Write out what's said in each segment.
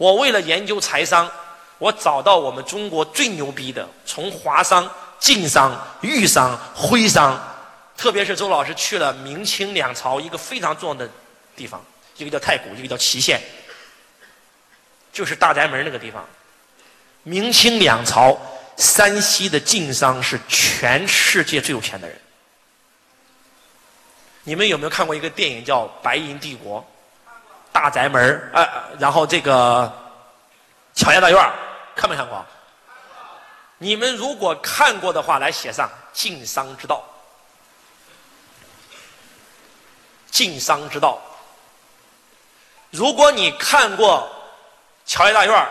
我为了研究财商，我找到我们中国最牛逼的，从华商、晋商、豫商、徽商，特别是周老师去了明清两朝一个非常重要的地方，一个叫太谷，一个叫祁县，就是大宅门那个地方。明清两朝，山西的晋商是全世界最有钱的人。你们有没有看过一个电影叫《白银帝国》？大宅门呃，然后这个乔家大院看没看过？你们如果看过的话，来写上“晋商之道”。晋商之道。如果你看过乔家大院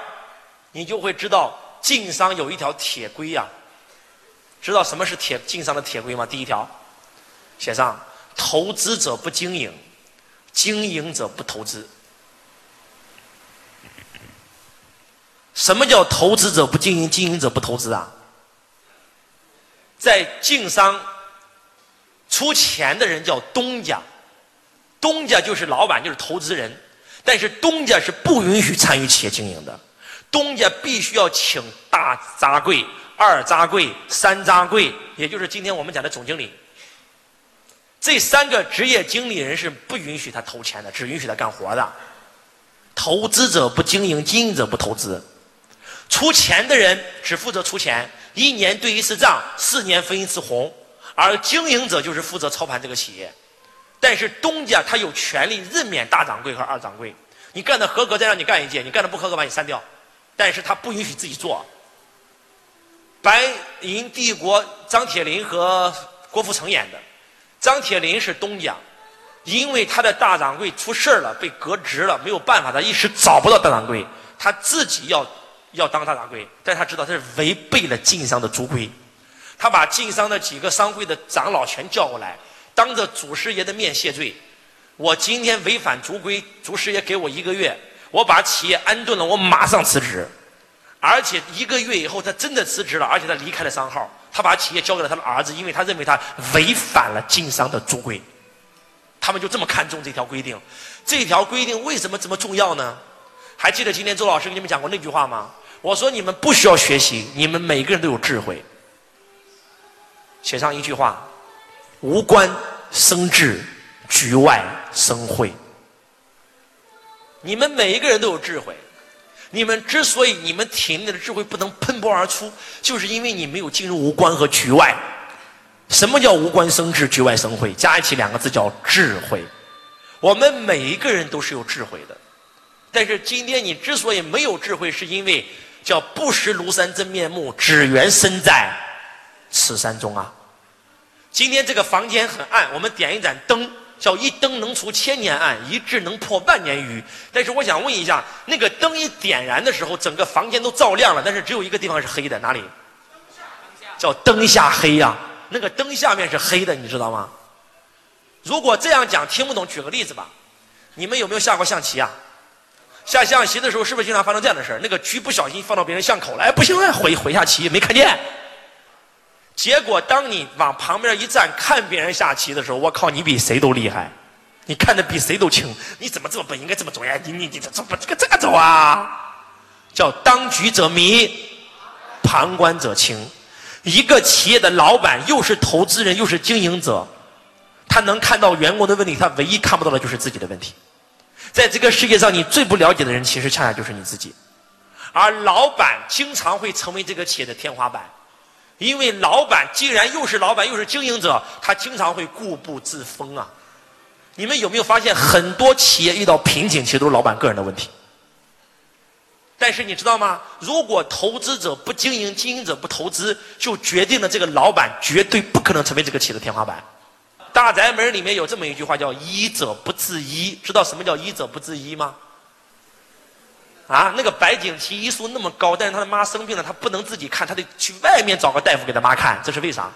你就会知道晋商有一条铁规呀。知道什么是铁晋商的铁规吗？第一条，写上。投资者不经营，经营者不投资。什么叫投资者不经营，经营者不投资啊？在晋商出钱的人叫东家，东家就是老板，就是投资人。但是东家是不允许参与企业经营的，东家必须要请大扎柜、二扎柜、三扎柜，也就是今天我们讲的总经理。这三个职业经理人是不允许他投钱的，只允许他干活的。投资者不经营，经营者不投资。出钱的人只负责出钱，一年对一次账，四年分一次红。而经营者就是负责操盘这个企业。但是东家他有权利任免大掌柜和二掌柜，你干的合格再让你干一届，你干的不合格把你删掉。但是他不允许自己做。白银帝国张铁林和郭富城演的。张铁林是东家，因为他的大掌柜出事了，被革职了，没有办法，他一时找不到大掌柜，他自己要要当大掌柜，但他知道他是违背了晋商的族规，他把晋商的几个商会的长老全叫过来，当着祖师爷的面谢罪。我今天违反族规，祖师爷给我一个月，我把企业安顿了，我马上辞职。而且一个月以后，他真的辞职了，而且他离开了商号。他把企业交给了他的儿子，因为他认为他违反了经商的族规。他们就这么看重这条规定。这条规定为什么这么重要呢？还记得今天周老师给你们讲过那句话吗？我说你们不需要学习，你们每个人都有智慧。写上一句话：无官生智，局外生慧。你们每一个人都有智慧。你们之所以你们体内的智慧不能喷薄而出，就是因为你没有进入无关和局外。什么叫无关生智，局外生慧？加一起两个字叫智慧。我们每一个人都是有智慧的，但是今天你之所以没有智慧，是因为叫不识庐山真面目，只缘身在此山中啊。今天这个房间很暗，我们点一盏灯。叫一灯能除千年暗，一智能破万年愚。但是我想问一下，那个灯一点燃的时候，整个房间都照亮了，但是只有一个地方是黑的，哪里？叫灯下黑呀。那个灯下面是黑的，你知道吗？如果这样讲听不懂，举个例子吧。你们有没有下过象棋啊？下象棋的时候是不是经常发生这样的事儿？那个车不小心放到别人巷口了，哎，不行了，回回下棋没看见。结果，当你往旁边一站看别人下棋的时候，我靠，你比谁都厉害，你看的比谁都清。你怎么这么笨？应该这么走呀？你你你这怎么这个这个走啊？叫当局者迷，旁观者清。一个企业的老板又是投资人又是经营者，他能看到员工的问题，他唯一看不到的就是自己的问题。在这个世界上，你最不了解的人，其实恰恰就是你自己。而老板经常会成为这个企业的天花板。因为老板既然又是老板又是经营者，他经常会固步自封啊。你们有没有发现，很多企业遇到瓶颈，其实都是老板个人的问题。但是你知道吗？如果投资者不经营，经营者不投资，就决定了这个老板绝对不可能成为这个企业的天花板。大宅门里面有这么一句话，叫“医者不自医”。知道什么叫“医者不自医”吗？啊，那个白景琦医术那么高，但是他的妈生病了，他不能自己看，他得去外面找个大夫给他妈看，这是为啥？